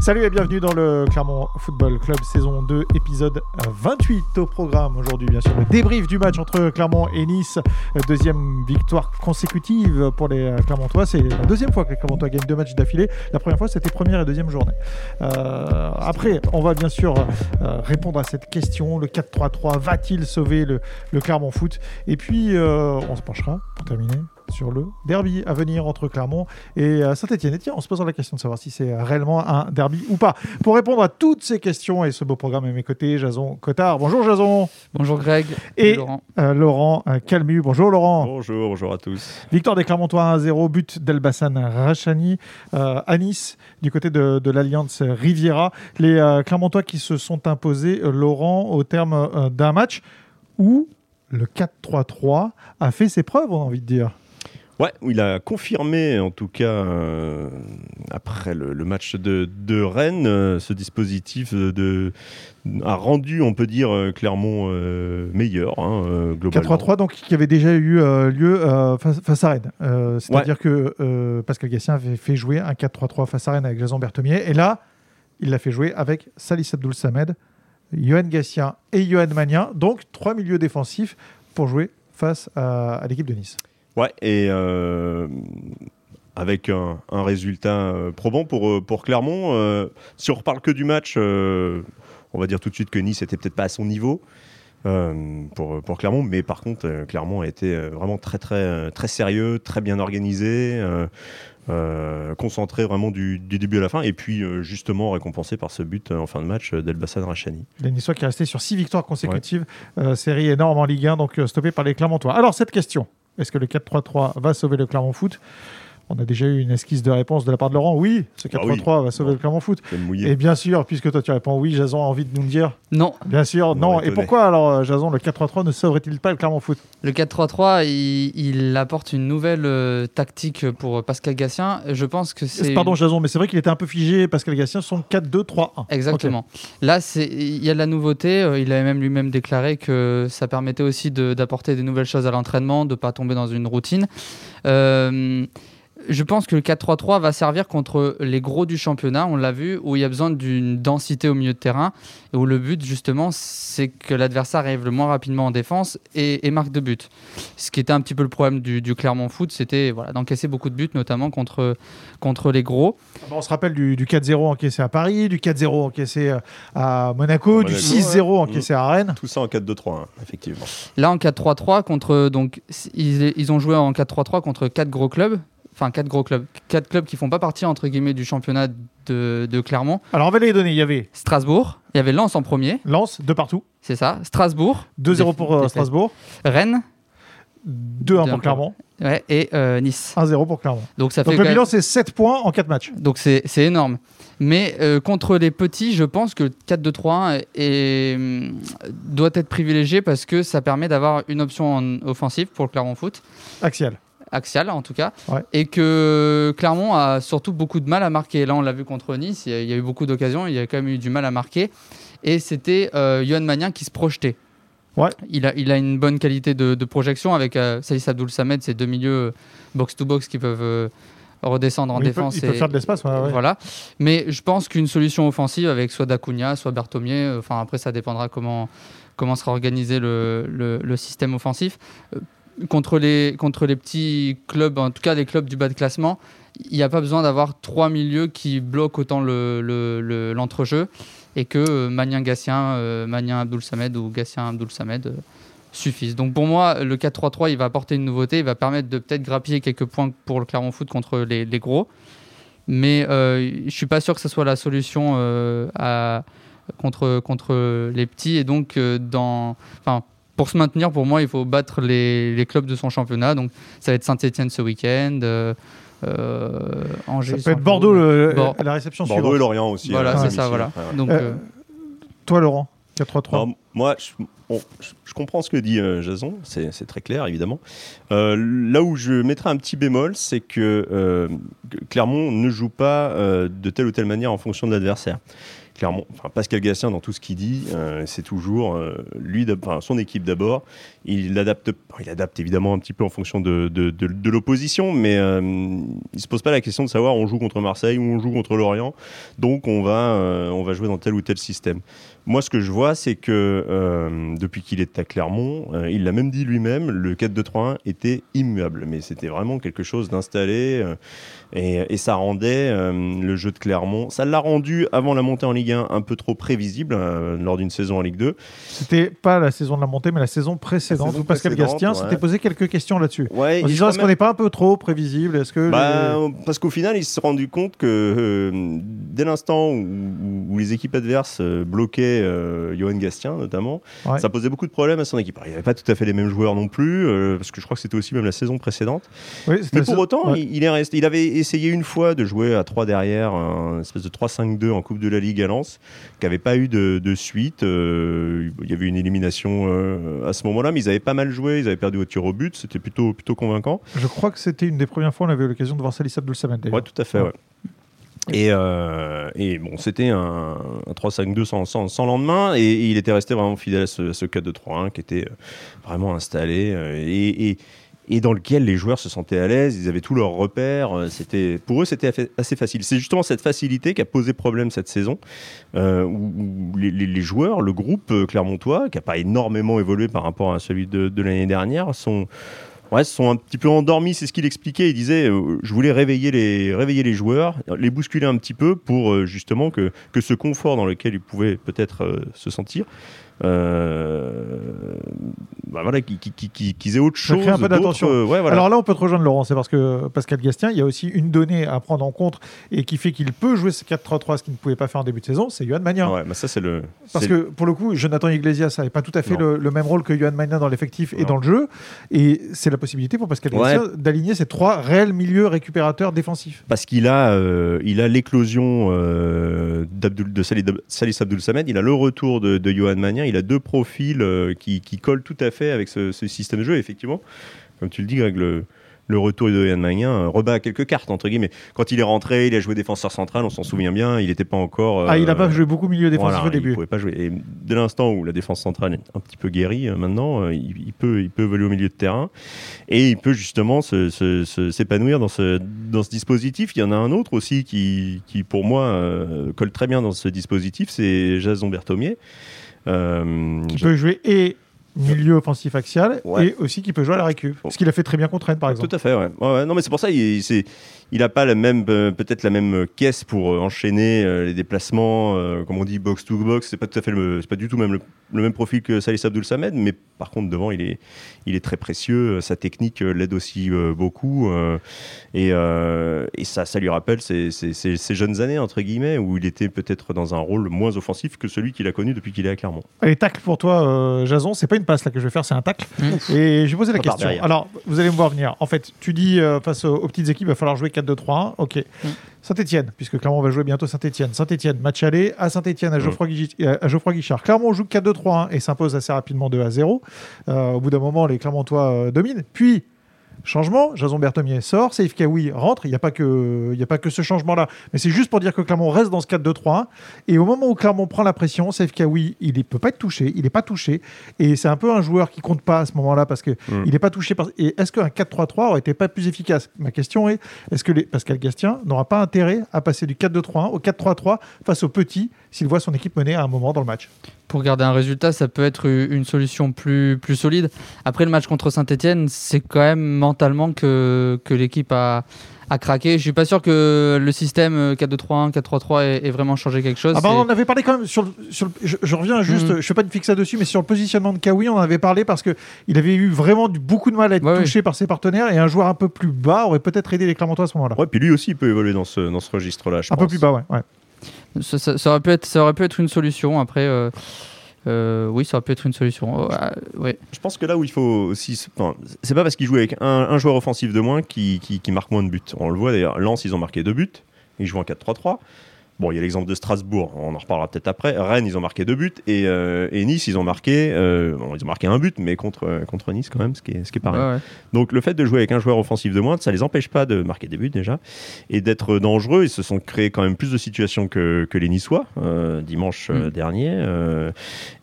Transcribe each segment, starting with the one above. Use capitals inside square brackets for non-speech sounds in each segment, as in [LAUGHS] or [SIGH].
Salut et bienvenue dans le Clermont Football Club saison 2 épisode 28 au programme. Aujourd'hui bien sûr le débrief du match entre Clermont et Nice. Deuxième victoire consécutive pour les Clermontois. C'est la deuxième fois que les Clermontois gagnent deux matchs d'affilée. La première fois c'était première et deuxième journée. Euh, après on va bien sûr euh, répondre à cette question. Le 4-3-3 va-t-il sauver le, le, Clermont Foot? Et puis euh, on se penchera pour terminer sur le derby à venir entre Clermont et euh, Saint-Etienne. Et tiens, on se posant la question de savoir si c'est réellement un derby ou pas. Pour répondre à toutes ces questions et ce beau programme à mes côtés, Jason Cotard. Bonjour Jason. Bonjour Greg. Et Laurent, euh, Laurent euh, Calmu. Bonjour Laurent. Bonjour, bonjour à tous. Victoire des Clermontois 1-0, but d'Elbassan Rachani à Nice du côté de, de l'Alliance Riviera. Les Clermontois qui se sont imposés, Laurent, au terme d'un match où le 4-3-3 a fait ses preuves, on a envie de dire. Ouais, il a confirmé, en tout cas, euh, après le, match de, de Rennes, euh, ce dispositif de, a rendu, on peut dire, euh, Clermont meilleur, hein, globalement. 4-3-3, donc qui avait déjà eu lieu face, à Rennes. C'est-à-dire que Pascal Gassien avait fait jouer un 4-3-3 face à Rennes avec Jason Berthomier, et là, il l'a fait jouer avec Salis Abdoul Samed, Johan Gassien et Johan Magnin, donc trois milieux défensifs pour jouer face à l'équipe de Nice. Ouais, et euh, avec un, résultat euh, probant pour, euh, pour Clermont. si on reparle que du match, on va dire tout de suite que Nice n'était peut-être pas à son niveau. pour, pour Clermont, mais par contre, Clermont a été vraiment très, très, très sérieux, très bien organisé, concentré vraiment du, début à la fin, et puis justement récompensé par ce but en fin de match d'Elbassan Rachani. Les Niçois qui est resté sur six victoires consécutives, série énorme en Ligue 1, donc stoppé par les Clermontois. Alors, cette question, est-ce que le 4-3-3 va sauver le Clermont Foot? On a déjà eu une esquisse de réponse de la part de Laurent. Oui, ce 4-3-3 ah va sauver le Clermont Foot. Et bien sûr, puisque toi tu réponds oui, Jason a envie de nous le dire. Non. Bien sûr, non. Et pourquoi alors, euh, Jason, le 4-3-3 ne sauverait-il pas le Clermont Foot? Le 4-3-3, il, apporte une nouvelle euh, tactique pour Pascal Gassien. Je pense que c'est. Pardon, Jason, mais c'est vrai qu'il était un peu figé. Pascal Gassien, son 4-2-3-1. Exactement. Là, il y a de la nouveauté. Euh, il avait même lui-même déclaré que ça permettait aussi d'apporter des nouvelles choses à l'entraînement, de ne pas tomber dans une routine. Euh, je pense que le 4-3-3 va servir contre les gros du championnat, on l'a vu, où il y a besoin d'une densité au milieu de terrain, et où le but, justement, c'est que l'adversaire arrive le moins rapidement en défense et, marque de but. Ce qui était un petit peu le problème du, Clermont Foot, c'était voilà, d'encaisser beaucoup de buts, notamment contre, contre les gros. on se rappelle du, 4-0 encaissé à Paris, du 4-0 encaissé à Monaco, du 6-0 encaissé à Rennes. Tout ça en 4-2-3, hein, effectivement. Là, en 4-3-3, contre, donc, ils, ils ont joué en 4-3-3 contre quatre gros clubs enfin quatre gros clubs, quatre clubs qui font pas partie entre guillemets du championnat de, Clermont. Alors on va les donner. Il y avait Strasbourg, il y avait Lens en premier. Lens de partout. C'est ça. Strasbourg. 2-0 pour euh, Strasbourg. Rennes. 2-1 pour Clermont. Ouais, et euh, Nice. 1-0 pour Clermont. Donc, ça Donc le bilan, c'est 7 points en 4 matchs. Donc c'est énorme. Mais euh, contre les petits, je pense que le 4-2-3-1 est... doit être privilégié parce que ça permet d'avoir une option offensive pour le Clermont Foot. Axial axial en tout cas, et que Clermont a surtout beaucoup de mal à marquer. Là, on l'a vu contre Nice, il y, a, eu beaucoup d'occasions, il y a quand même eu du mal à marquer. Et c'était euh, Yohan Magnin qui se projetait. Ouais. Il, a, il a une bonne qualité de, projection avec euh, Salis Abdoul Samed, ces deux milieux box-to-box qui peuvent euh, redescendre en défense. Il peut faire de l'espace, voilà. Mais je pense qu'une solution offensive avec soit Dacunia, soit Berthomier, enfin après ça dépendra comment, comment sera organisé le, le, le système offensif contre les, contre les petits clubs, en tout cas les clubs du bas de classement, il n'y a pas besoin d'avoir trois milieux qui bloquent autant l'entrejeu le, et que euh, Magnin Gassien, euh, Magnin Abdoul Samed ou Gassien Abdoul Samed euh, suffisent. Donc pour moi, le 4-3-3, il va apporter une nouveauté, il va permettre de peut-être grappiller quelques points pour le Clermont Foot contre les, gros. Mais je ne suis pas sûr que ce soit la solution à, contre, contre les petits. Et donc, dans, pour se maintenir, pour moi, il faut battre les, clubs de son championnat. Donc, ça va être Saint-Etienne ce week-end. Euh, euh, Angers. Ça peut être Bordeaux, la réception Bordeaux suivante. et Lorient aussi. Voilà, hein, c'est ça. Voilà. Donc, euh, toi, Laurent, 4-3-3. Moi, bon, je, comprends ce que dit euh, Jason, c'est très clair évidemment. Euh, là où je mettrai un petit bémol, c'est que Clermont ne joue pas de telle ou telle manière en fonction de l'adversaire clairement, Pascal Gastien, dans tout ce qu'il dit, euh, c'est toujours euh, lui, son équipe d'abord. Il adapte, il adapte évidemment un petit peu en fonction de, de, l'opposition, mais euh, il se pose pas la question de savoir on joue contre Marseille ou on joue contre Lorient, donc on va, on va jouer dans tel ou tel système. Moi, ce que je vois, c'est que depuis qu'il est à Clermont, il l'a même dit lui-même, le 4-2-3-1 était immuable, mais c'était vraiment quelque chose d'installé. Et, ça rendait euh, le jeu de Clermont, ça l'a rendu avant la montée en Ligue 1 un peu trop prévisible euh, lors d'une saison en Ligue 2. C'était pas la saison de la montée, mais la saison précédente où Pascal Gastien s'était posé quelques questions là-dessus. Ouais, en disant est-ce qu'on n'est pas un peu trop prévisible? Est-ce que bah, Parce qu'au final, il s'est rendu compte que euh, dès l'instant où, les équipes adverses bloquaient Johan Gastien notamment, ça posait beaucoup de problèmes à son équipe. il n'y avait pas tout à fait les mêmes joueurs non plus, parce que je crois que c'était aussi même la saison précédente. mais pour autant, il, il, est resté, il avait essayé une fois de jouer à 3 derrière, un espèce de 3-5-2 en Coupe de la Ligue à Lens, qui n'avait pas eu de, suite. Euh, il y avait une élimination euh, à ce moment-là, mais ils avaient pas mal joué, ils avaient perdu au tir au but, c'était plutôt, plutôt convaincant. Je crois que c'était une des premières fois où on avait eu l'occasion de voir Salis Abdul Samad. Oui, tout à fait, ouais. Et, euh, et, bon, c'était un, 3-5-2 sans, sans, lendemain, et, il était resté vraiment fidèle à ce, ce 4-2-3-1 qui était vraiment installé. et, et dans lequel les joueurs se sentaient à l'aise, ils avaient tous leurs repères. Euh, c'était, pour eux, c'était assez facile. C'est justement cette facilité qui a posé problème cette saison, euh, où, les, joueurs, le groupe euh, clermontois, qui n'a pas énormément évolué par rapport à celui de, l'année dernière, sont, ouais, sont un petit peu endormis. C'est ce qu'il expliquait. Il disait Je voulais réveiller les, réveiller les joueurs, les bousculer un petit peu pour justement que, que ce confort dans lequel ils pouvaient peut-être se sentir bah voilà, qu'ils aient autre chose. un peu d'attention. Euh, Alors là, on peut te rejoindre, Laurent, c'est parce que Pascal Gastien, il y a aussi une donnée à prendre en compte et qui fait qu'il peut jouer ce 4-3-3, ce qu'il ne pouvait pas faire en début de saison, c'est Johan Magnin. Ouais, ça, c'est le. Parce que pour le coup, Jonathan Iglesias n'avait pas tout à fait le, même rôle que Johan Magnin dans l'effectif et dans le jeu. Et c'est la possibilité pour Pascal Gastien d'aligner ces trois réels milieux récupérateurs défensifs. Parce qu'il a, euh, il a l'éclosion euh, de Salis Abdul Samed, il a le retour de, de Johan Magnin il a deux profils euh, qui, collent tout à fait avec ce, système de jeu. effectivement, comme tu le dis, Greg, le, le retour de Yann Magnin euh, rebat quelques cartes, entre guillemets. Quand il est rentré, il a joué défenseur central, on s'en souvient bien, il n'était pas encore. ah, il n'a pas euh, joué beaucoup milieu défensif au début. Il pouvait pas jouer. Et dès l'instant où la défense centrale est un petit peu guérie, maintenant, il, peut, il peut évoluer au milieu de terrain et il peut justement s'épanouir dans ce, dans ce dispositif. Il y en a un autre aussi qui, qui pour moi, colle très bien dans ce dispositif, c'est Jason Berthomier. Euh, qui peut jouer et milieu offensif axial et aussi qui peut jouer à la récup. Ce qu'il a fait très bien contre Rennes, par exemple. Tout à fait, ouais. ouais non, mais c'est pour ça, il, c'est il n'a pas la même, euh, peut-être la même caisse pour euh, enchaîner euh, les déplacements, comme on dit box to box. C'est pas tout à fait le, c'est pas du tout même le, même profil que Salis Abdul Samed, mais par contre devant il est, il est très précieux. Sa technique l'aide aussi beaucoup, et, et, ça, ça lui rappelle ses, ses, jeunes années entre guillemets où il était peut-être dans un rôle moins offensif que celui qu'il a connu depuis qu'il est à Clermont. Et tacle pour toi, Jason, c'est pas une passe là que je vais faire, c'est un tacle. Mmh. Et je vais poser la question. Alors vous allez me voir venir. En fait, tu dis face aux, petites équipes, il va falloir jouer 4-2-3. Ok. Mm. Saint-Etienne, puisque Clermont va jouer bientôt Saint-Etienne. Saint-Etienne, match aller à Saint-Etienne, à, mm. euh, à, Geoffroy Guichard. Clermont joue 4-2-3 et s'impose assez rapidement 2 à 0. Euh, au bout d'un moment, les Clermontois euh, dominent. Puis, Changement, Jason Berthomier sort, Saif Kawi rentre, il n'y a, pas que, a pas que ce changement-là, mais c'est juste pour dire que Clermont reste dans ce 4-2-3-1, et au moment où Clermont prend la pression, Saif Kawi, il ne peut pas être touché, il n'est pas touché, et c'est un peu un joueur qui compte pas à ce moment-là, parce qu'il mm. n'est pas touché. Par... Et est-ce qu'un 4-3-3 aurait été pas plus efficace? Ma question est, est-ce que les... Pascal Gastien n'aura pas intérêt à passer du 4-2-3-1 au 4-3-3 face aux petits, s'il voit son équipe mener à un moment dans le match? Pour garder un résultat, ça peut être une solution plus, plus solide. Après le match contre Saint-Etienne, c'est quand même mentalement que, que l'équipe a, a craqué. Je suis pas sûr que le système 4-2-3-1, 4-3-3 ait, vraiment changé quelque chose. Ah bah on avait parlé quand même sur, sur je, reviens juste, mhm. je fais pas de fixe dessus, mais sur le positionnement de Kawi, on en avait parlé parce que il avait eu vraiment beaucoup de mal à être touché par ses partenaires et un joueur un peu plus bas aurait peut-être aidé les Clermontois à ce moment-là. Ouais, puis lui aussi il peut évoluer dans ce, dans ce registre-là. Un peu plus bas, ouais. ouais. Ça, aurait pu être, ça aurait pu être une solution. Après, euh, euh, oui, ça aurait pu être une solution. Oh, ah, Je pense que là où il faut aussi. c'est pas parce qu'il joue avec un, joueur offensif de moins qui, qui, marque moins de buts. On le voit d'ailleurs, Lens, ils ont marqué deux buts. Ils jouent en 4-3-3. Bon, il y a l'exemple de Strasbourg, on en reparlera peut-être après. Rennes, ils ont marqué deux buts et, euh, et Nice, ils ont marqué, euh, bon, ils ont marqué un but, mais contre, euh, contre Nice quand même, ce qui est, ce qui est pareil. Ouais, ouais. Donc le fait de jouer avec un joueur offensif de moins, ça les empêche pas de marquer des buts déjà et d'être dangereux. Ils se sont créés quand même plus de situations que, que les Niçois euh, dimanche Mm. dernier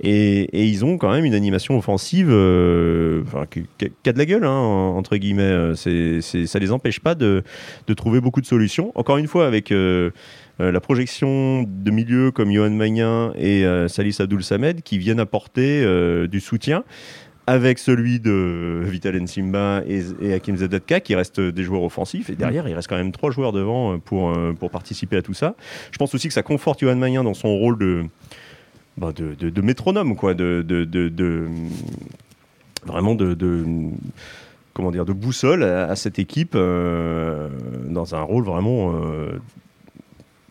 et, et ils ont quand même une animation offensive qui, qui- a de la gueule hein, entre guillemets. C'est, ça les empêche pas de, de trouver beaucoup de solutions. Encore une fois avec la projection de milieux comme Johan Magnin et euh, Salis Abdoul Samed qui viennent apporter euh, du soutien avec celui de [LAUGHS] Vital Nsimba et, et Hakim Zedatka qui restent des joueurs offensifs et derrière il reste quand même trois joueurs devant euh, pour, euh, pour participer à tout ça. Je pense aussi que ça conforte Johan Magnin dans son rôle de, bah, de, de- de métronome quoi, de, vraiment de, de- comment dire de boussole à, à cette équipe euh, dans un rôle vraiment euh,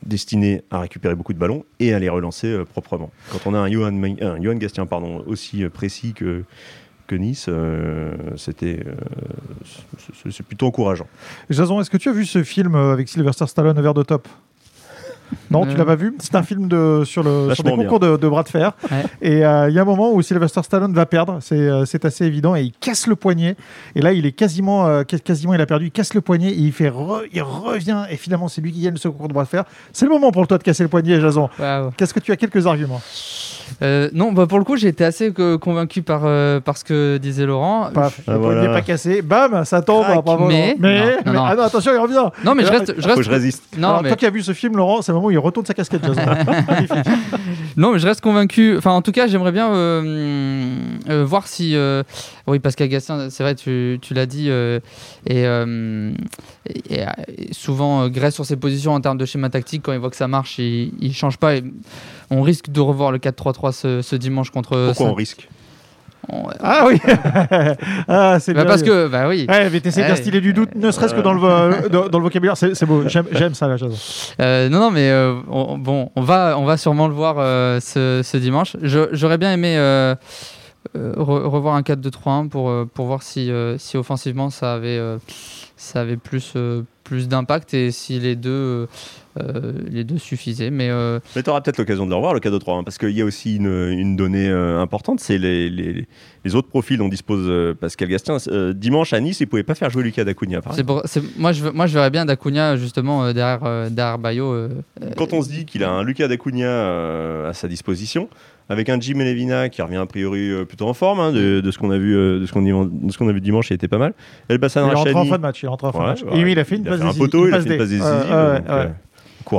destiné à récupérer beaucoup de ballons et à les relancer euh, proprement. Quand on a un Johan, Gastien pardon, aussi euh, précis que, que Nice, euh, c'était c'est- plutôt encourageant. Jason, est-ce que tu as vu ce film avec Sylvester Stallone Over the Top? Non, tu Euh. l'as pas vu C'est un film de, sur, le, sur des concours de, de bras de fer. Ouais. Et euh, il y a un moment où Sylvester Stallone va perdre, c'est euh, c'est assez évident, et il casse le poignet. Et là, il est quasiment, euh, quas- quasiment il a perdu, il casse le poignet, et il, fait re- il revient, et finalement, c'est lui qui gagne ce concours de bras de fer. C'est le moment pour toi de casser le poignet, Jason. Qu'est-ce que tu as quelques arguments Euh, non, bah pour le coup, j'ai été assez euh, convaincu par, euh, par ce que disait Laurent. Paf, Ah, le poignet voilà. pas cassé, bam, ça tombe. Crac. bravo, Mais- mais, Non, non, mais- non. ah non, attention, il revient. Non, mais je Là, reste, je Faut reste que je résiste. Non, Alors, mais... toi qui as vu ce film, Laurent, c'est le moment où il retourne sa casquette. [LAUGHS] Non, mais je reste convaincu. Enfin, en tout cas, j'aimerais bien euh, euh, voir si. euh, Oui, Pascal Gastien, c'est vrai, tu, tu l'as dit, euh, et, euh, et- et souvent euh, Grèce sur ses positions en termes de schéma tactique. Quand il voit que ça marche, il, il change pas. Et on risque de revoir le 4-3-3 ce, ce dimanche contre. Pourquoi Saint- on risque? On- Ah oui [LAUGHS] Ah, c'est Bah, bien. parce que, bah oui. Ouais, mais t'essaies Ouais. d'instiller du doute, ne serait-ce que dans le, vo- [LAUGHS] dans, dans le vocabulaire. C'est beau, j'aime ça, là, Jason. Euh, non, non, mais euh, on, bon, on va, on va sûrement le voir euh, ce, ce dimanche. J'aurais bien aimé euh, euh, re- revoir un 4-2-3-1 pour, euh, pour voir si, euh, si offensivement ça avait, euh, ça avait plus, euh, plus d'impact et si les deux, euh, euh, les deux suffisaient. Mais euh, Mais tu auras peut-être l'occasion de le revoir, le cadeau 3, hein, parce qu'il y a aussi une, une donnée euh, importante, c'est les, les, les autres profils dont dispose Pascal Gastien. Dimanche à Nice, il pouvait pas faire jouer Lucas Dacunia. pour- moi, je, moi, je verrais bien Dacunia justement derrière, derrière Bayo. Quand on se dit qu'il a un Lucas Dacunia à sa disposition, avec un Jim Levina qui revient a priori euh, plutôt en forme, hein, de, de ce qu'on a vu, euh, de ce qu'on de ce qu'on a vu dimanche, il était pas mal. Elbassan Il est rentré en fin de match. Il est rentré en fin de match. Et oui, il a fait une il a passe fait un décisive, poteau, il a fait une passe décisive. Euh,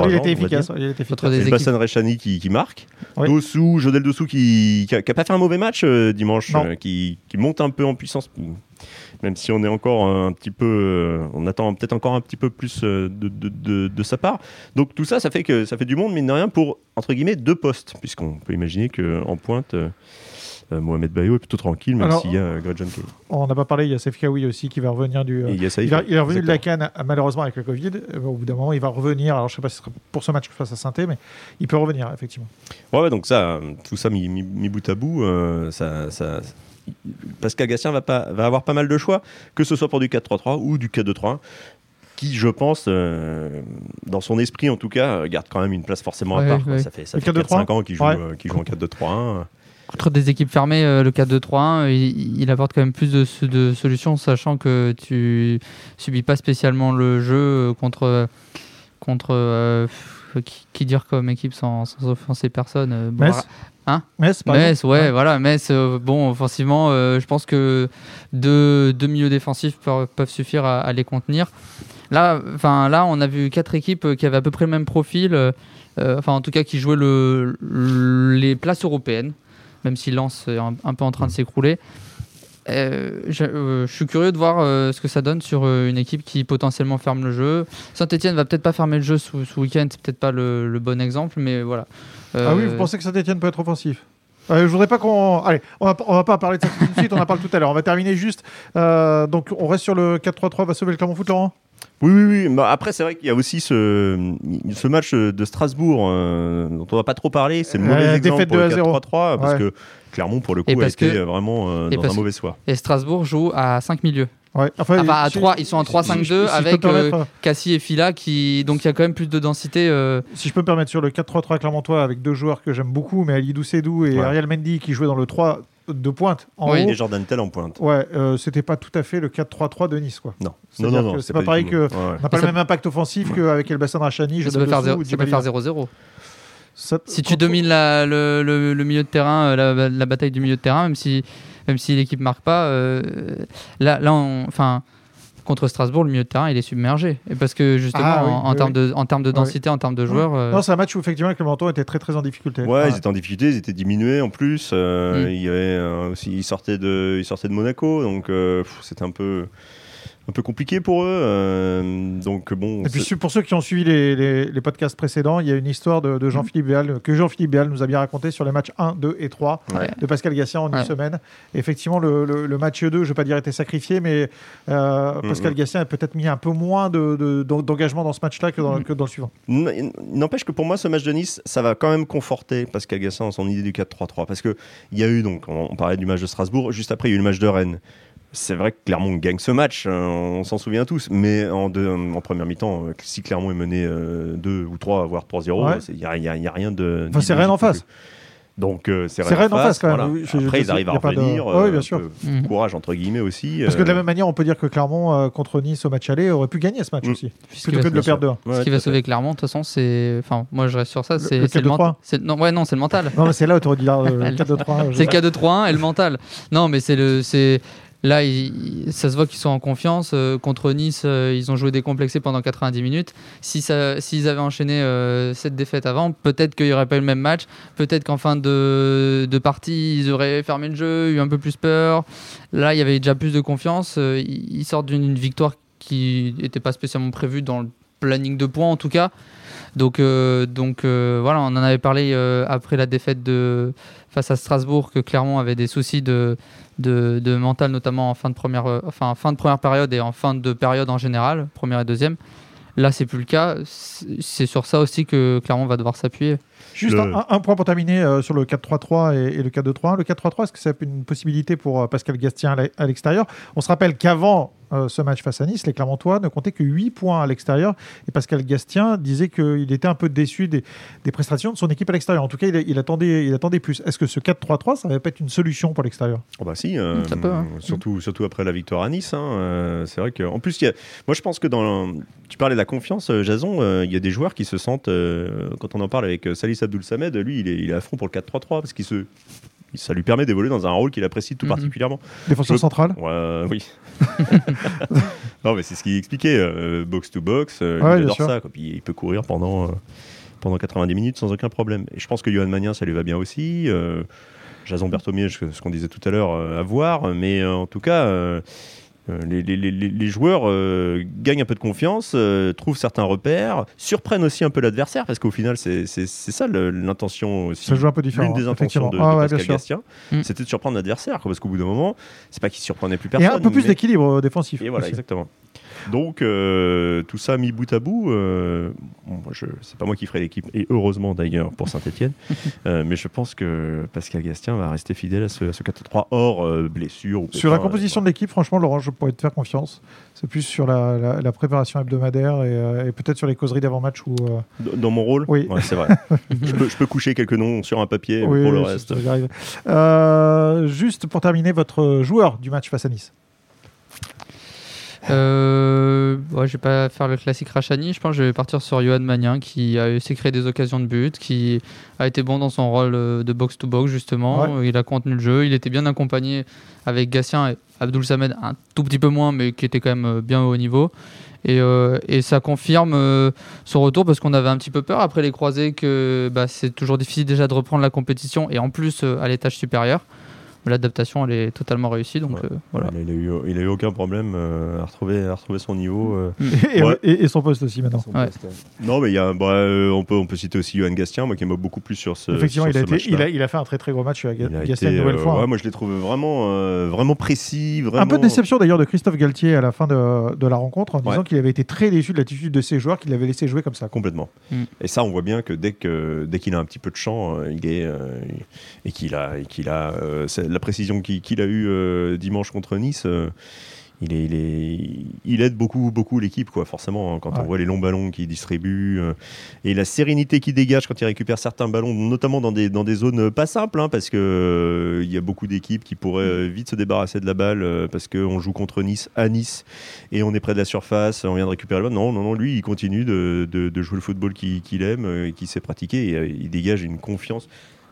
Il était efficace. Il était efficace. des Elbassan Rechani qui, qui marque. Oui. Dossou, Jodel Dossou qui n'a pas fait un mauvais match euh, dimanche, euh, qui, qui monte un peu en puissance. Même si on est encore un petit peu. euh, on attend peut-être encore un petit peu plus euh, de, de, de- de sa part. Donc tout ça, ça fait, que, ça fait du monde, mine de rien, pour, entre guillemets, deux postes. Puisqu'on peut imaginer qu'en pointe. euh, Mohamed Bayo est plutôt tranquille, même s'il y a euh, Greg John Kelly. On n'a pas parlé, il y a Sef Kawi aussi qui va revenir du. Il y a Saïf, Il, a- il est revenu de la exactement. canne, malheureusement, avec le Covid. Au bout d'un moment, il va revenir. Alors, je ne sais pas si ce sera pour ce match face à saint mais il peut revenir, effectivement. Ouais, donc ça, tout ça mis, mis- mis bout à bout, ça, ça- Pascal Gastien va, pas, va avoir pas mal de choix, que ce soit pour du 4-3-3 ou du 4-2-3 qui, je pense, euh, dans son esprit en tout cas, euh, garde quand même une place forcément à part. ouais. Ça fait, ça fait 4-2-3? 4-5 ans qu'il joue, Ouais. euh, qu'il joue en 4-2-3-1. Contre des équipes fermées, euh, le 4-2-3-1, euh, il, il apporte quand même plus de, so- de solutions, sachant que tu subis pas spécialement le jeu contre. contre euh, qui, qui dire comme équipe sans, sans offenser personne bon, Hein Metz, par Metz, exemple ouais, Ouais. voilà. Metz, euh, bon, offensivement, euh, je pense que deux, deux milieux défensifs peuvent, peuvent suffire à, à les contenir. Là, enfin, là, on a vu quatre équipes qui avaient à peu près le même profil, euh, euh, enfin, en tout cas, qui jouaient le, le- les places européennes, même si Lens est un, un peu en train de s'écrouler. Euh, je, euh, je suis curieux de voir euh, ce que ça donne sur euh, une équipe qui potentiellement ferme le jeu. Saint-Etienne va peut-être pas fermer le jeu ce, ce week-end, c'est peut-être pas le, le bon exemple, mais voilà. Ah oui, Euh, vous pensez que Saint-Etienne peut être offensif? Euh, je voudrais pas qu'on. Allez, on va, on va pas parler de ça tout de suite, on en parle tout à l'heure. On va terminer juste. Euh, donc, on reste sur le 4-3-3, va sauver le Clermont Foot, Laurent? Oui, oui, oui. Bah, après, c'est vrai qu'il y a aussi ce, ce match de Strasbourg euh, dont on va pas trop parler. C'est le mauvais exemple défaite pour de le 0. 4-3-3 parce Ouais. que Clermont, pour le Et coup, a parce été que- vraiment euh, et dans parce un mauvais soir. Et Strasbourg joue à 5 milieux. Ouais. Enfin, Enfin, à si- 3, ils sont en si- si- si 3-5-2 je peux avec euh, euh, Cassie et Fila qui donc il y a quand même plus de densité. euh, Si je peux me permettre sur le 4-3-3 Clermontois avec deux joueurs que j'aime beaucoup, mais Alidou Sedou et Ouais. Ariel Mendy qui jouaient dans le 3 de pointe en Oui. haut. Et Jordan Tell en pointe. Ouais, euh, c'était pas tout à fait le 4-3-3 de Nice quoi. Non, non, non, non. c'est pas pareil du que- ouais, ouais. On n'a pas Et le ça- même impact offensif qu'avec Elbassan Rachani, ça Jordan peut faire Dessous zéro- ou ça peut faire 0-0. Ça- Si tu domines la- le, le- le milieu de terrain, euh, la, la bataille du milieu de terrain, même si, même si l'équipe marque pas, euh, là, là on- enfin, contre Strasbourg, le milieu de terrain il est submergé. Et parce que justement, Ah oui, en, en oui, termes de, en termes de densité, en termes de joueurs, euh, Non, c'est un match où effectivement Clermontois était très très en difficulté. Ouais, ils étaient en difficulté, ils étaient diminués en plus. euh, Mm. Il y avait euh, aussi, ils sortaient de, ils sortaient de Monaco, donc euh, c'était un peu, un peu compliqué pour eux. euh, donc bon. Et puis pour ceux qui ont suivi les, les- les podcasts précédents, il y a une histoire de, de Jean-Philippe Béal que Jean-Philippe Béal nous a bien raconté sur les matchs 1, 2 et 3 Ouais. de Pascal Gassien en une semaine. Et effectivement, le, le- le match 2, je ne vais pas dire était sacrifié, mais euh, Pascal. Gassien a peut-être mis un peu moins de- de- d'engagement dans ce match-là que, Mm. dans- que dans le suivant. N'empêche que pour moi, ce match de Nice, ça va quand même conforter Pascal Gassin dans son idée du 4-3-3. Parce qu'il y a eu, donc, on, on parlait du match de Strasbourg, juste après, il y a eu le match de Rennes. C'est vrai que Clermont gagne ce match, hein, on s'en souvient tous, mais en, deux- en première mi-temps, euh, si Clermont est mené 2 ou 3, voire 3-0, Ouais. il n'y a, rien de. Enfin, c'est Rennes en face. Donc euh, c'est Rennes, en face, quand même. voilà. Oui, je- je Après, ils arrivent à pas de- revenir. Ouais, euh, bien sûr. Mhm. Courage, entre guillemets aussi. Parce que de la euh, même manière, on peut dire que Clermont, euh, contre Nice au match aller, aurait pu gagner ce match Mm. aussi, ce qui plutôt va, que de le perdre 2 ouais, ce qui va sauver Clermont, de toute façon, c'est, enfin, moi je reste sur ça, c'est le c'est 4-2-3. mental. C'est- Non, ouais, non, c'est le mental. Non, mais c'est là où tu aurais dit euh, [LAUGHS] 4-2-3. C'est le 4-2-3-1 et le mental. Non, mais c'est le, c'est là, il- ça se voit qu'ils sont en confiance. Euh, contre Nice, euh, ils ont joué décomplexés pendant 90 minutes. Si ça, s'ils avaient enchaîné euh, cette défaite avant, peut-être qu'il n'y aurait pas eu le même match. Peut-être qu'en fin de, partie, ils auraient fermé le jeu, eu un peu plus peur. Là, il y avait déjà plus de confiance. Ils sortent d'une une victoire qui n'était pas spécialement prévue dans le planning de points, en tout cas. Donc, voilà, on en avait parlé après la défaite face à Strasbourg que Clermont avait des soucis de, de, mental, notamment en fin de, première, euh, enfin, fin de première période et en fin de période en général, première et deuxième. Là, c'est plus le cas. C'est sur ça aussi que Clermont va devoir s'appuyer. Juste Le- un, un point pour terminer euh, sur le 4-3-3 et, et le 4-2-3-1. Le 4-3-3, est-ce que c'est une possibilité pour euh, Pascal Gastien à l'e- à l'extérieur? On se rappelle qu'avant euh, ce match face à Nice, les Clermontois ne comptaient que 8 points à l'extérieur. Et Pascal Gastien disait qu'il était un peu déçu des, des prestations de son équipe à l'extérieur. En tout cas, il, il attendait, il attendait plus. Est-ce que ce 4-3-3, ça va pas être une solution pour l'extérieur? Oh bah si, euh, Ça peut, hein. surtout, surtout après la victoire à Nice. hein, euh, c'est vrai que, en plus, il y a- moi je pense que dans, tu parlais de la confiance, Jason, euh, il y a des joueurs qui se sentent, euh, quand on en parle avec euh, Salis Abdul Samed, lui, il est, il est à fond pour le 4-3-3 parce qu'il se, ça lui permet d'évoluer dans un rôle qu'il apprécie tout Mhm. particulièrement. Défenseur Je- central Ouais, euh, oui. [LAUGHS] non, mais c'est ce qu'il expliquait, euh, box to box, euh, Ouais, il adore ça. quoi. Puis il peut courir pendant, euh, pendant 90 minutes sans aucun problème. Et je pense que Johan Magnin, ça lui va bien aussi. euh, Jason Berthomier, ce qu'on disait tout à l'heure, euh, à voir. Mais euh, en tout cas, les, les- les- les- les joueurs euh, gagnent un peu de confiance, euh, trouvent certains repères, surprennent aussi un peu l'adversaire, parce qu'au final, c'est ça l'intention aussi. Ça joue un peu différent. L'une des intentions de, de Ah ouais, Pascal. Gastien, Mm. c'était de surprendre l'adversaire, parce qu'au bout d'un moment, c'est pas qu'il surprenait plus Et personne. un peu plus mais- d'équilibre euh, défensif. et voilà, aussi. exactement. Donc, euh, tout ça mis bout à bout, euh, bon, c'est pas moi qui ferai l'équipe, et heureusement d'ailleurs pour Saint-Etienne, [LAUGHS] mais je pense que Pascal Gastien va rester fidèle à ce, à ce 4-3 hors euh, blessure. Ou Sur la composition de l'équipe, franchement, Laurent, je pourrais te faire confiance. C'est plus sur la, la- la préparation hebdomadaire et, euh, et peut-être sur les causeries d'avant-match euh, euh, Dans mon rôle Oui. Ouais, c'est vrai. [LAUGHS] je, peux, je peux coucher quelques noms sur un papier, oui, pour le reste. ça, j'y arrive. Euh, juste pour terminer, votre joueur du match face à Nice. Euh, ouais, je vais pas faire le classique Rachani. Je pense que je vais partir sur Johan Magnin qui a essayé de créer des occasions de but, qui a été bon dans son rôle euh, de box-to-box justement. Il a contenu le jeu. Il était bien accompagné avec Gatien et Abdul Samed un tout petit peu moins, mais qui était quand même euh, bien au haut niveau. Et, euh, et ça confirme euh, son retour parce qu'on avait un petit peu peur après les croisés que bah, c'est toujours difficile déjà de reprendre la compétition et en plus euh, à l'étage supérieur. L'adaptation elle est totalement réussie donc Ouais. euh, voilà. Il, a eu, il a eu aucun problème euh, à, retrouver, à retrouver son niveau. euh, [LAUGHS] Et, Ouais. et- et son poste aussi maintenant. son Ouais. poste. Non, mais il y a, bah, euh, on, peut, on peut citer aussi Johan Gastien, moi qui aime beaucoup plus sur ce. Effectivement, sur il a, ce été, il, a, il a fait un très très gros match à Il a Gastien été, une nouvelle fois. hein. ouais, moi je l'ai trouvé vraiment, euh, vraiment précis. Vraiment... Un peu de déception d'ailleurs de Christophe Galtier à la fin de, de la rencontre en disant qu'il avait été très déçu de l'attitude de ses joueurs qu'il avait laissé jouer comme ça. Complètement. Mm. Et ça, on voit bien que dès que dès qu'il a un petit peu de champ, il est euh, et qu'il a et qu'il a euh, la précision qu'il qu'il a eue euh, dimanche contre Nice. euh, il, est, il, est, il aide beaucoup, beaucoup l'équipe, quoi, forcément, hein, quand Ouais. on voit les longs ballons qu'il distribue euh, et la sérénité qu'il dégage quand il récupère certains ballons, notamment dans des, dans des zones pas simples, hein, parce que euh, il y a beaucoup d'équipes qui pourraient vite se débarrasser de la balle euh, parce qu'on joue contre Nice à Nice et on est près de la surface, on vient de récupérer le ballon. Non, non, non, lui, il continue de, de- de jouer le football qu'il qu'il aime, et qu'il sait pratiquer, et il dégage une confiance.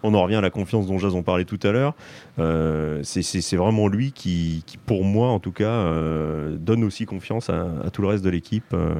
On en revient à la confiance dont Jason parlait tout à l'heure. Euh, c'est- vraiment lui qui, qui, pour moi en tout cas, euh, donne aussi confiance à, à tout le reste de l'équipe euh,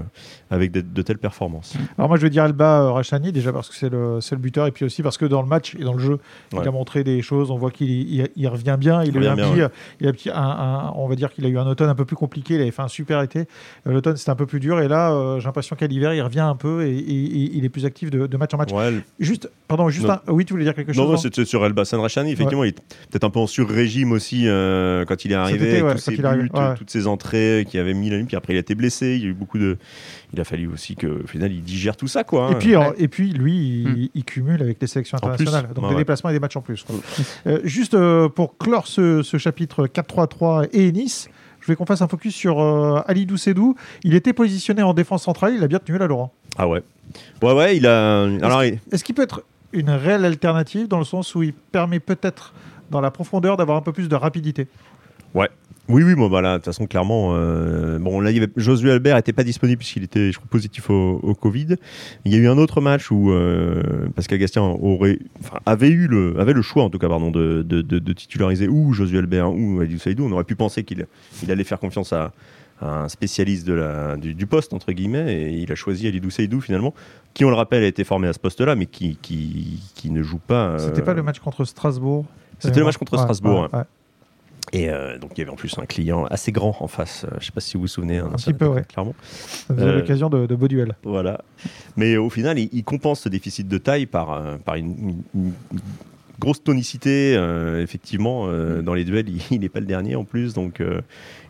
avec de, de telles performances. Alors moi je vais dire Alba Rachani déjà parce que c'est le, le buteur et puis aussi parce que dans le match et dans le jeu il a montré des choses, on voit qu'il il, il revient bien, il, a eu un bien, petit, ouais. il a petit- un- un- on va dire qu'il a eu un automne un peu plus compliqué, il avait fait un super été, l'automne c'était un peu plus dur et là j'ai l'impression qu'à l'hiver il revient un peu et, et- et il est plus actif de, de match en match. Ouais, Juste, pardon, juste un- oui tu voulais dire quelque chose non, non non, c'était sur Elbasan Rachani. Effectivement, il est peut-être un peu en sur-régime aussi euh, quand il est arrivé, été, avec ouais, tous ses buts, ouais. toutes ses entrées qui avaient mis la ligne. Puis après, il a été blessé. Il y a eu beaucoup de. Il a fallu aussi que, au final, il digère tout ça, quoi. Et hein. puis, alors- et puis lui, il, Hmm. il cumule avec les sélections plus, internationales, donc des ouais. déplacements et des matchs en plus. Euh, juste euh, pour clore ce, ce chapitre 4-3-3 et Nice, je vais qu'on fasse un focus sur euh, Ali Doucedou. Il était positionné en défense centrale, il a bien tenu là, Laurent. Ah ouais. Ouais, ouais, il a. Alors, il- Est-ce qu'il peut être une réelle alternative dans le sens où il permet peut-être dans la profondeur d'avoir un peu plus de rapidité Oui, oui, bon, bah là, de toute façon, clairement, euh, bon, là, il y avait, Josué Albert n'était pas disponible puisqu'il était, je crois, positif au, au Covid. Il y a eu un autre match où euh, Pascal Gastien aurait, enfin, avait eu le, avait le choix, en tout cas, pardon, de, de, de- de titulariser ou Josué Albert ou Adil Saïdou. On aurait pu penser qu'il il allait faire confiance à un spécialiste de la, du, du poste, entre guillemets, et il a choisi Alidou Seydou, finalement, qui, on le rappelle, a été formé à ce poste-là, mais qui, qui, qui ne joue pas. euh, C'était pas le match contre Strasbourg C'était le match contre Ouais, Strasbourg, ouais, ouais. Et euh, donc, il y avait en plus un client assez grand en face. Euh, je ne sais pas si vous vous souvenez. hein, Un ça, petit peu, ouais. Clairement. Ça faisait Euh, l'occasion de, de beaux duels. Voilà. Mais au final, il, il compense ce déficit de taille par, par une, une- une grosse tonicité. euh, effectivement, euh, dans les duels, [LAUGHS] il n'est pas le dernier en plus. Donc, euh,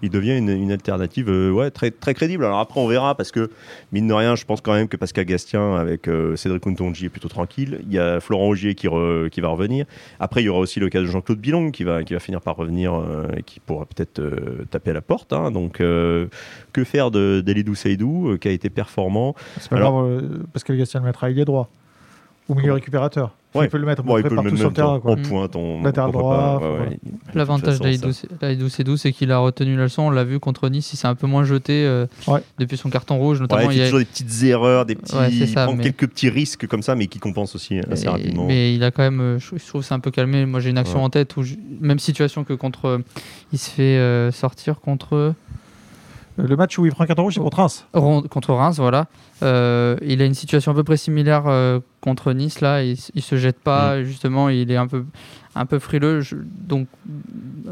il devient une, une alternative ouais, très, très crédible. Alors après, on verra parce que, mine de rien, je pense quand même que Pascal Gastien avec Cédric Untonji est plutôt tranquille. Il y a Florent Augier qui, re- qui va revenir. Après, il y aura aussi le cas de Jean-Claude Bilong qui va, qui va finir par revenir et qui pourra peut-être taper à la porte. hein. Donc, que faire de d'Elidou Seydou, qui a été performant? C'est pas alors- grave, le Gastien le mettra, il est droit. Ou milieu récupérateur. Ouais. Il peut le mettre Bon, il peut le partout sur le terrain. en, quoi. en pointe, on, Latéral on droit, ouais, ouais. L'avantage d'Aïdou Seydou, c'est qu'il a retenu la leçon. On l'a vu contre Nice, il s'est un peu moins jeté euh, Ouais. depuis son carton rouge, Ouais, notamment. il il fait y a- toujours des petites erreurs, des petits, Ouais, ça, mais- quelques petits risques comme ça, mais qui compensent aussi assez Et- rapidement. Mais il a quand même, euh, je trouve, c'est un peu calmé. Moi, j'ai une action Ouais. en tête où, je- même situation que contre, euh, il se fait euh, sortir contre Le match où il prend un carton rouge, c'est contre Reims. Contre Reims, voilà. Euh, il a une situation à peu près similaire euh, contre Nice là. Il, il se jette Mm. pas, justement. Il est un peu, un peu frileux, je- donc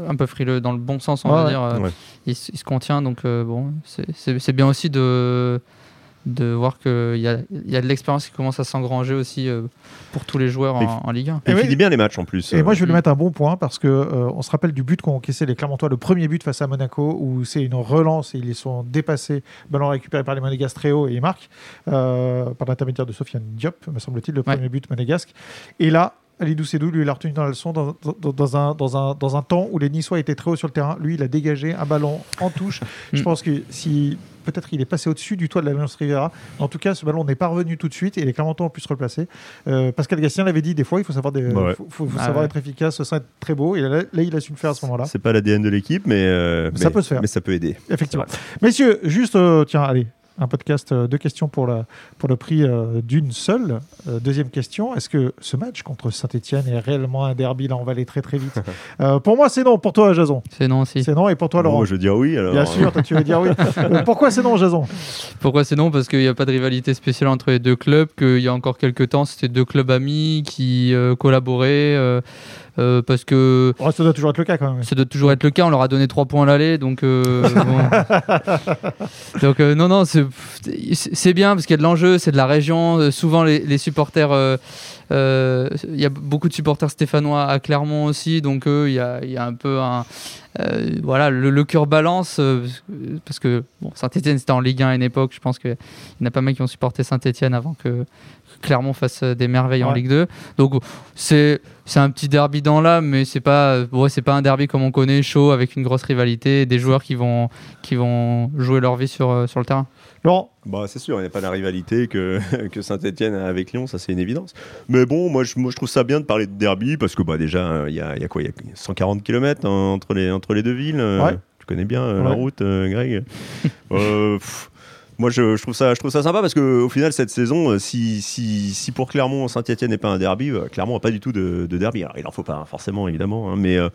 un peu frileux dans le bon sens, on va ouais. dire. euh, Ouais. il, se contient, donc euh, bon, c'est bien aussi de de voir qu'il y a, il y a de l'expérience qui commence à s'engranger aussi euh, pour tous les joueurs en, en Ligue 1. Il Et finit oui. bien les matchs en plus. Et euh. moi, je vais lui Mm. mettre un bon point parce que euh, on se rappelle du but qu'ont encaissé les Clermontois, le premier but face à Monaco, où c'est une relance et ils sont dépassés, ballon récupéré par les Monégasques très haut et ils marquent euh, par l'intermédiaire de Sofiane Diop, me semble-t-il, le Ouais. premier but monégasque. Et là, Alidou Sedou, lui, il a retenu dans la leçon dans, dans- dans un, dans, un, dans un temps où les Niçois étaient très hauts sur le terrain. Lui, il a dégagé un ballon en touche. Je Mm. pense que si peut-être il est passé au-dessus du toit de l'Alliance Riviera, en tout cas, ce ballon n'est pas revenu tout de suite et les Clermontois ont pu se replacer. Euh, Pascal Gastien l'avait dit, des fois, il faut savoir, des, Ouais. faut, faut- faut Ah savoir ouais. être efficace sans être très beau. Et là, là, il a su le faire à ce moment-là. C'est pas l'ADN de l'équipe, mais, euh, Ça mais- peut se faire. Mais ça peut aider. Effectivement. Messieurs, juste, euh, tiens, allez, un podcast, euh, deux questions pour, la, pour le prix euh, d'une seule. Euh, deuxième question, est-ce que ce match contre Saint-Etienne est réellement un derby? Là, on va aller très très vite. [LAUGHS] Euh, pour moi, c'est non. Pour toi, Jason? C'est non aussi. C'est non. Et pour toi, Bon, Laurent? je veux dire oui. Alors, Bien sûr, toi, tu veux dire oui. [LAUGHS] Pourquoi c'est non, Jason? Pourquoi c'est non? Parce qu'il n'y a pas de rivalité spéciale entre les deux clubs, qu'il y a encore quelques temps, c'était deux clubs amis qui euh, collaboraient, euh, euh, parce que Oh, Ça doit toujours être le cas quand même. ça doit toujours être le cas, on leur a donné 3 points à l'aller, donc euh, [LAUGHS] bon. Donc euh, non, non, c'est bien parce qu'il y a de l'enjeu, c'est de la région, souvent les, les supporters... Il y a beaucoup de supporters stéphanois à Clermont aussi, donc il y a, il y a un peu un, voilà, le, le cœur balance parce que bon, Saint-Etienne c'était en Ligue 1 à une époque. Je pense qu'il y en a pas mal qui ont supporté Saint-Etienne avant que, Clermont fasse des merveilles en. Ligue 2. Donc c'est c'est un petit derby dans l'âme, mais c'est pas ouais, c'est pas un derby comme on connaît, chaud avec une grosse rivalité, des joueurs qui vont qui vont jouer leur vie sur euh, sur le terrain. Laurent, Bah, c'est sûr, il n'y a pas la rivalité que, [LAUGHS] que Saint-Etienne a avec Lyon, ça c'est une évidence. Mais bon, moi je, moi je trouve ça bien de parler de derby parce que bah, déjà, euh, il y, a, il y a quoi Il y a 140 km entre, les, entre les deux villes. euh, Ouais. Tu connais bien euh, la route, euh, Greg [LAUGHS] Euh, pff, Moi je, je trouve ça, je trouve ça sympa parce qu'au final, cette saison, euh, si, si, si pour Clermont, Saint-Etienne n'est pas un derby, euh, Clermont n'a pas du tout de, de derby. Alors, il en faut pas, forcément, évidemment, hein, mais euh,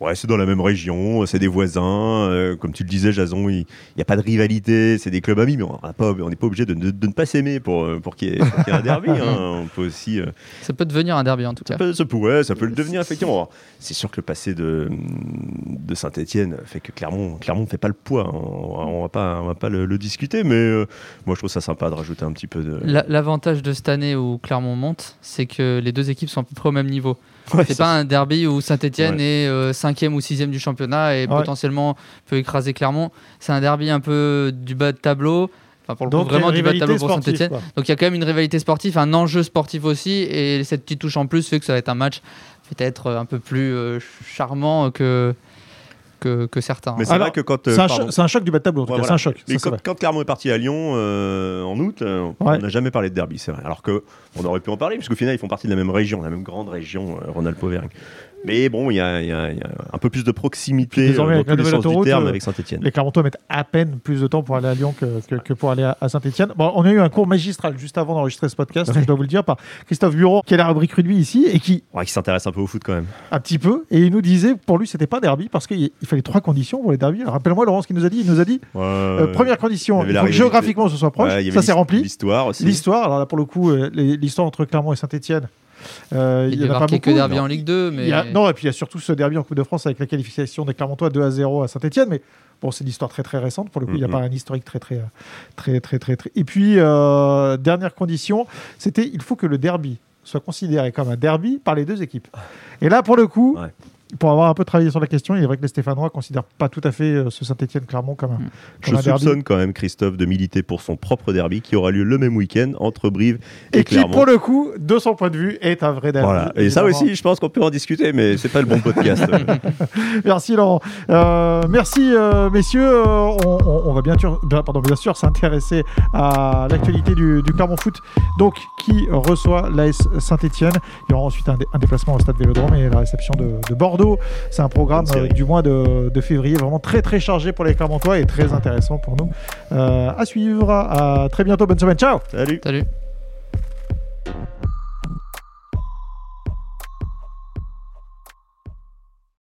ouais, c'est dans la même région, c'est des voisins. euh, comme tu le disais, Jason, il n'y a pas de rivalité, c'est des clubs amis, mais on n'est pas obligé de, ne- de ne pas s'aimer pour, pour qu'il y, ait y un derby. hein. [LAUGHS] On peut aussi. euh, Ça peut devenir un derby en tout cas. ça peut, ça peut- ouais, ça peut le devenir, effectivement. C'est sûr que le passé de, de Saint-Etienne fait que Clermont Clermont ne fait pas le poids. hein. On ne va pas, on va pas le, le discuter, mais euh, moi, je trouve ça sympa de rajouter un petit peu de. La- L'avantage de cette année où Clermont monte, c'est que les deux équipes sont à peu près au même niveau. Ouais, C'est pas un derby où Saint-Etienne Ouais. est euh, cinquième ou sixième du championnat et Ouais. potentiellement peut écraser Clermont. C'est un derby un peu du bas de tableau. Enfin, pour le coup, donc vraiment du bas de tableau pour. Saint-Etienne. Donc il y a quand même une rivalité sportive, un enjeu sportif aussi. Et cette petite touche en plus fait que ça va être un match peut-être un peu plus euh, charmant que, que, que certains. Mais c'est Alors, vrai que quand. euh, C'est un, pardon. cho- c'est un choc du bas de tableau, en tout Ouais, cas, voilà. c'est un choc. Mais ça, c'est quand, quand Clermont est parti à Lyon euh, en août, euh, Ouais. on n'a jamais parlé de derby, c'est vrai. Alors que on aurait pu en parler, puisqu'au final, ils font partie de la même région, la même grande région, euh, Rhône-Alpes-Auvergne. Mais bon, il y, a y y un peu plus de proximité euh, avec dans tous les sens du terme euh, avec Saint-Etienne. Les Clermontois mettent à peine plus de temps pour aller à Lyon que, que- que pour aller à, à Saint-Etienne. Bon, on a eu un cours magistral juste avant d'enregistrer ce podcast, je dois vous le dire, par Christophe Bureau, qui est la rubrique rugby ici, et qui, Ouais, qui s'intéresse un peu au foot quand même. un petit peu, et il nous disait, pour lui, c'était pas derby, parce qu'il il fallait trois conditions pour les derbies. Rappelle-moi, Laurent, ce qu'il nous a dit. Il nous a dit, Ouais, euh, première condition, il faut que géographiquement ce soit proche. ça, l'his- rempli. L'histoire aussi. L'histoire, alors là, pour le coup, euh, l'histoire entre Clermont et Saint-Etienne, euh, il il y y en a pas quelques beaucoup. derby Non. en Ligue 2, mais Il y a- non, et puis il y a surtout ce derby en Coupe de France avec la qualification des Clermontois 2 à 0 à Saint-Etienne. Mais bon, c'est une histoire très très récente. Pour le coup, il n'y a Mhm. pas un historique très très très très très très. Et puis, euh, dernière condition, c'était il faut que le derby soit considéré comme un derby par les deux équipes. Et là, pour le coup, Ouais. Pour avoir un peu travaillé sur la question, il est vrai que les Stéphanois ne considèrent pas tout à fait euh, ce Saint-Etienne-Clermont comme un, Mhm. Je derby. soupçonne quand même Christophe de militer pour son propre derby qui aura lieu le même week-end entre Brive et, Et qui, Clermont. pour le coup, de son point de vue, est un vrai derby. Voilà. Et ça aussi, je pense qu'on peut en discuter, mais c'est pas le bon podcast. [LAUGHS] Merci Laurent. Euh, merci euh, messieurs. Euh, on, on- on va bien sûr, bien, pardon, bien sûr s'intéresser à l'actualité du, du Clermont Foot, donc qui reçoit l'AS Saint-Etienne. Il y aura ensuite un, dé- un déplacement au Stade Vélodrome et la réception de, de Bordeaux. C'est un programme euh, du mois de, février vraiment très très chargé pour les Clermontois et très intéressant pour nous. Euh, à suivre. À, à très bientôt. Bonne semaine. Ciao. Salut. Salut.